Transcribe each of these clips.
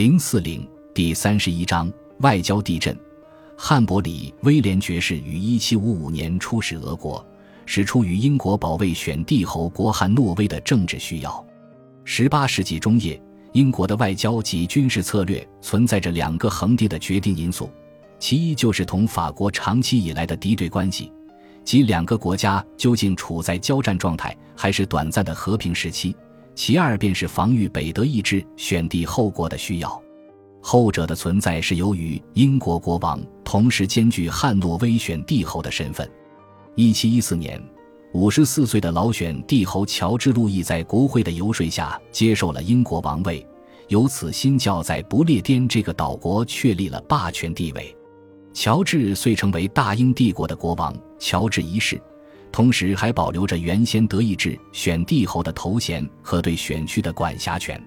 零四零第三十一章外交地震。汉伯里威廉爵士于一七五五年出使俄国，是出于英国保卫选帝侯国汉诺威的政治需要。十八世纪中叶，英国的外交及军事策略存在着两个恒定的决定因素：其一就是同法国长期以来的敌对关系，即两个国家究竟处在交战状态还是短暂的和平时期。其二便是防御北德意志选帝后国的需要，后者的存在是由于英国国王同时兼具汉诺威选帝侯的身份。一七一四年，五十四岁的老选帝侯乔治·路易在国会的游说下接受了英国王位，由此新教在不列颠这个岛国确立了霸权地位。乔治遂成为大英帝国的国王，乔治一世。同时还保留着原先德意志选帝侯的头衔和对选区的管辖权。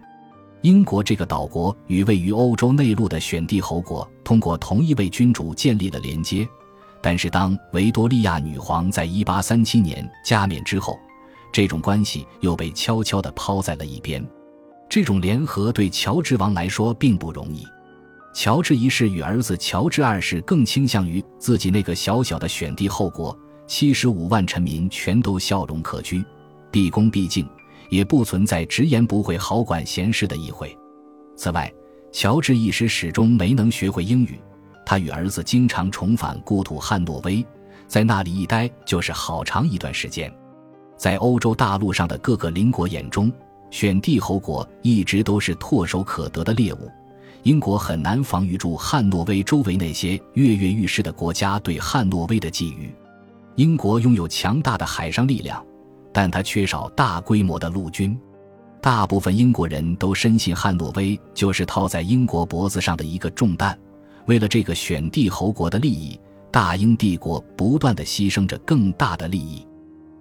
英国这个岛国与位于欧洲内陆的选帝侯国通过同一位君主建立了连接，但是当维多利亚女皇在1837年加冕之后，这种关系又被悄悄地抛在了一边。这种联合对乔治王来说并不容易。乔治一世与儿子乔治二世更倾向于自己那个小小的选帝后国。七十五万臣民全都笑容可掬，毕恭毕敬，也不存在直言不讳、好管闲事的议会。此外，乔治一时始终没能学会英语，他与儿子经常重返故土汉诺威，在那里一待就是好长一段时间。在欧洲大陆上的各个邻国眼中，选帝侯国一直都是唾手可得的猎物，英国很难防御住汉诺威周围那些跃跃欲试的国家对汉诺威的觊觎。英国拥有强大的海上力量，但它缺少大规模的陆军。大部分英国人都深信汉诺威就是套在英国脖子上的一个重担。为了这个选帝侯国的利益，大英帝国不断的牺牲着更大的利益。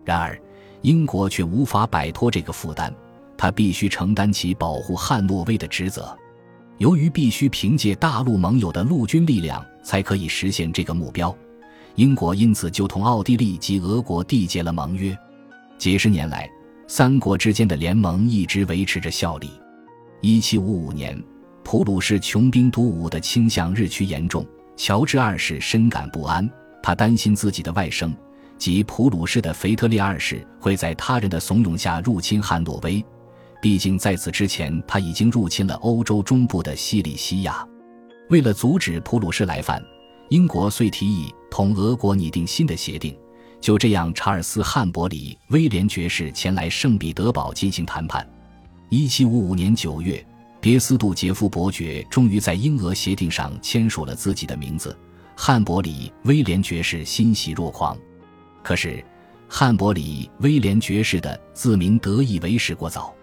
然而，英国却无法摆脱这个负担，他必须承担起保护汉诺威的职责。由于必须凭借大陆盟友的陆军力量才可以实现这个目标。英国因此就同奥地利及俄国缔结了盟约，几十年来，三国之间的联盟一直维持着效力。一七五五年，普鲁士穷兵黩武的倾向日趋严重，乔治二世深感不安，他担心自己的外甥及普鲁士的腓特烈二世会在他人的怂恿下入侵汉诺威，毕竟在此之前他已经入侵了欧洲中部的西里西亚。为了阻止普鲁士来犯。英国遂提议同俄国拟定新的协定。就这样，查尔斯·汉伯里威廉爵士前来圣彼得堡进行谈判。1755年9月，别斯杜杰夫伯爵终于在英俄协定上签署了自己的名字。汉伯里威廉爵士欣喜若狂。可是，汉伯里威廉爵士的自鸣得意为时过早。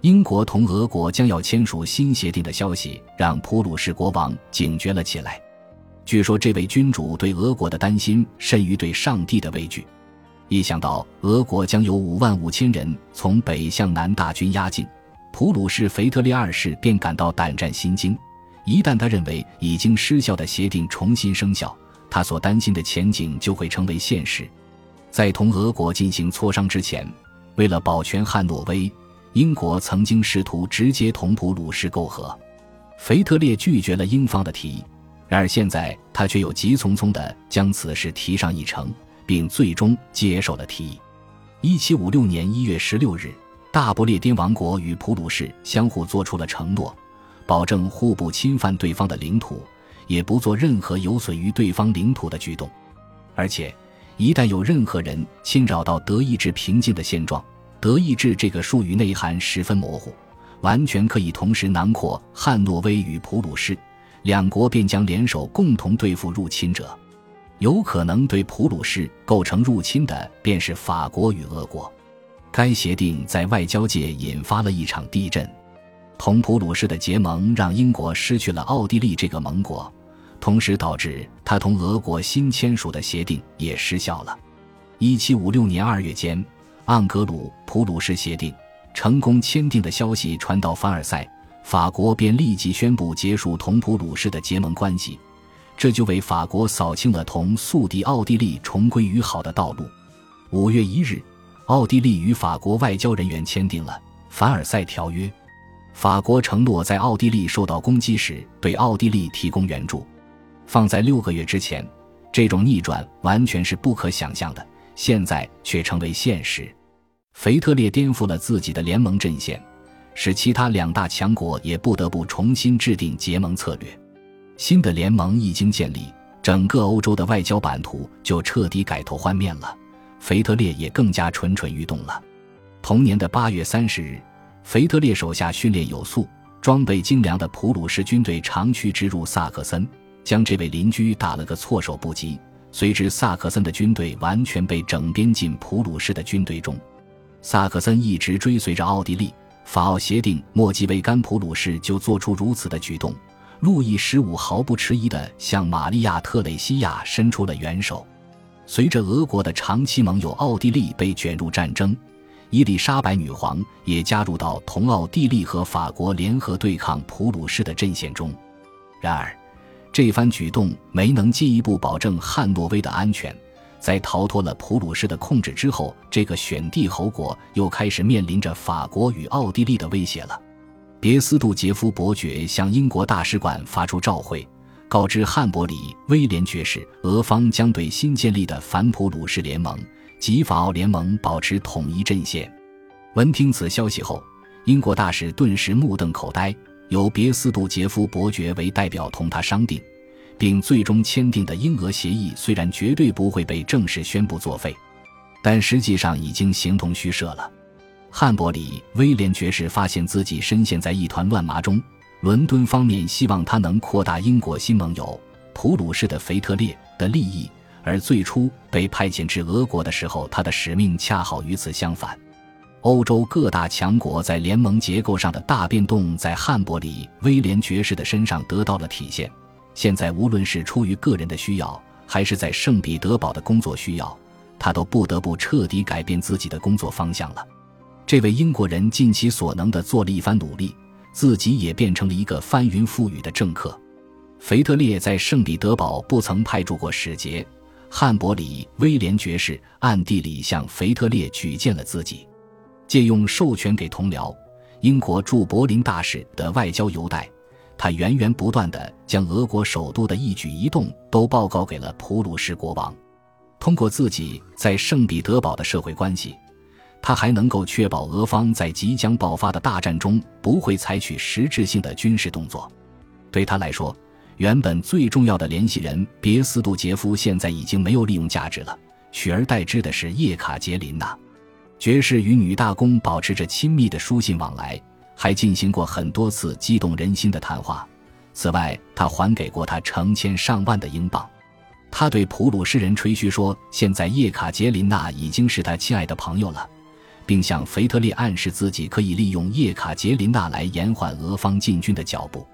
英国同俄国将要签署新协定的消息，让普鲁士国王警觉了起来。据说这位君主对俄国的担心甚于对上帝的畏惧，一想到俄国将有五万五千人从北向南大军压境，普鲁士腓特烈二世便感到胆战心惊。一旦他认为已经失效的协定重新生效，他所担心的前景就会成为现实。在同俄国进行磋商之前，为了保全汉诺威，英国曾经试图直接同普鲁士媾和，腓特烈拒绝了英方的提议。然而现在，他却又急匆匆地将此事提上议程，并最终接受了提议。一七五六年一月十六日，大不列颠王国与普鲁士相互做出了承诺，保证互不侵犯对方的领土，也不做任何有损于对方领土的举动。而且，一旦有任何人侵扰到德意志平静的现状，德意志这个术语内涵十分模糊，完全可以同时囊括汉诺威与普鲁士。两国便将联手共同对付入侵者，有可能对普鲁士构成入侵的便是法国与俄国。该协定在外交界引发了一场地震。同普鲁士的结盟让英国失去了奥地利这个盟国，同时导致他同俄国新签署的协定也失效了。一七五六年二月间，盎格鲁普鲁士协定成功签订的消息传到凡尔赛。法国便立即宣布结束同普鲁士的结盟关系，这就为法国扫清了同宿敌奥地利重归于好的道路。五月一日，奥地利与法国外交人员签订了《凡尔赛条约》。法国承诺在奥地利受到攻击时对奥地利提供援助。放在六个月之前，这种逆转完全是不可想象的，现在却成为现实。腓特烈颠覆了自己的联盟阵线，使其他两大强国也不得不重新制定结盟策略。新的联盟一经建立，整个欧洲的外交版图就彻底改头换面了。腓特烈也更加蠢蠢欲动了。同年的八月三十日，腓特烈手下训练有素、装备精良的普鲁士军队长驱直入萨克森，将这位邻居打了个措手不及。随之，萨克森的军队完全被整编进普鲁士的军队中。萨克森一直追随着奥地利，法奥协定莫基维甘普鲁士就做出如此的举动。路易十五毫不迟疑地向玛利亚特蕾西亚伸出了援手。随着俄国的长期盟友奥地利被卷入战争，伊丽莎白女皇也加入到同奥地利和法国联合对抗普鲁士的阵线中。然而，这番举动没能进一步保证汉诺威的安全。在逃脱了普鲁士的控制之后，这个选帝侯国又开始面临着法国与奥地利的威胁了。别斯杜杰夫伯爵向英国大使馆发出召会。告知汉伯里威廉爵士，俄方将对新建立的反普鲁士联盟及法奥联盟保持统一阵线。闻听此消息后，英国大使顿时目瞪口呆。由别斯杜杰夫伯爵为代表同他商定，并最终签订的英俄协议，虽然绝对不会被正式宣布作废，但实际上已经形同虚设了。汉伯里威廉爵士发现自己深陷在一团乱麻中。伦敦方面希望他能扩大英国新盟友普鲁士的腓特烈的利益，而最初被派遣至俄国的时候，他的使命恰好与此相反。欧洲各大强国在联盟结构上的大变动，在汉伯里威廉爵士的身上得到了体现。现在，无论是出于个人的需要，还是在圣彼得堡的工作需要，他都不得不彻底改变自己的工作方向了。这位英国人尽其所能地做了一番努力。自己也变成了一个翻云覆雨的政客。腓特烈在圣彼得堡不曾派驻过使节，汉伯里威廉爵士暗地里向腓特烈举荐了自己，借用授权给同僚英国驻柏林大使的外交邮袋，他源源不断地将俄国首都的一举一动都报告给了普鲁士国王。通过自己在圣彼得堡的社会关系。他还能够确保俄方在即将爆发的大战中不会采取实质性的军事动作。对他来说，原本最重要的联系人别斯杜杰夫现在已经没有利用价值了，取而代之的是叶卡捷琳娜爵士与女大公保持着亲密的书信往来，还进行过很多次激动人心的谈话。此外，他还给过他成千上万的英镑。他对普鲁士人吹嘘说，现在叶卡捷琳娜已经是他亲爱的朋友了。并向腓特烈暗示自己可以利用叶卡捷琳娜来延缓俄方进军的脚步。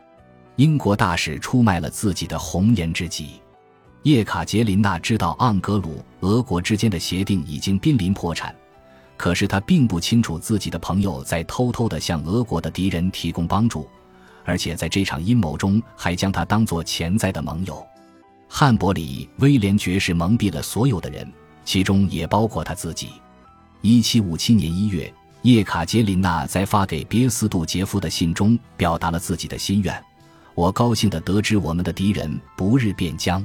英国大使出卖了自己的红颜知己。叶卡捷琳娜知道盎格鲁俄国之间的协定已经濒临破产，可是他并不清楚自己的朋友在偷偷地向俄国的敌人提供帮助，而且在这场阴谋中还将他当作潜在的盟友。汉伯里威廉爵士蒙蔽了所有的人，其中也包括他自己。一七五七年一月，叶卡捷琳娜在发给别斯杜杰夫的信中表达了自己的心愿：“我高兴地得知我们的敌人不日便将，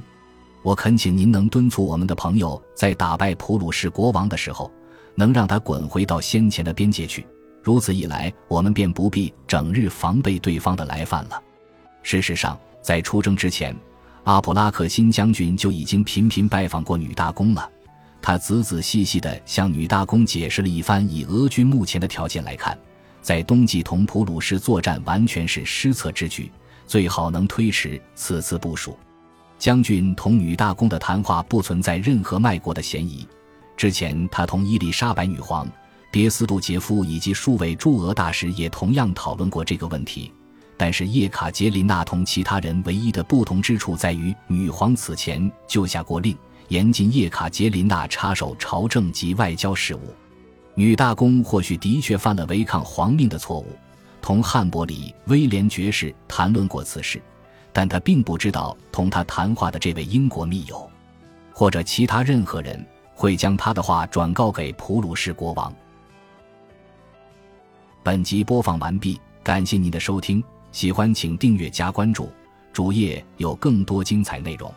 我恳请您能敦促我们的朋友，在打败普鲁士国王的时候，能让他滚回到先前的边界去。如此一来，我们便不必整日防备对方的来犯了。”事实上，在出征之前，阿普拉克新将军就已经频频拜访过女大公了。他仔仔细细地向女大公解释了一番，以俄军目前的条件来看，在冬季同普鲁士作战完全是失策之举，最好能推迟此次部署。将军同女大公的谈话不存在任何卖国的嫌疑。之前他同伊丽莎白女皇、别斯杜杰夫以及数位驻俄大使也同样讨论过这个问题。但是叶卡捷琳娜同其他人唯一的不同之处在于，女皇此前就下过令。严禁叶卡捷琳娜插手朝政及外交事务。女大公或许的确犯了违抗皇命的错误，同汉伯里威廉爵士谈论过此事，但他并不知道同他谈话的这位英国密友，或者其他任何人会将他的话转告给普鲁士国王。本集播放完毕。感谢您的收听，喜欢请订阅加关注，主页有更多精彩内容。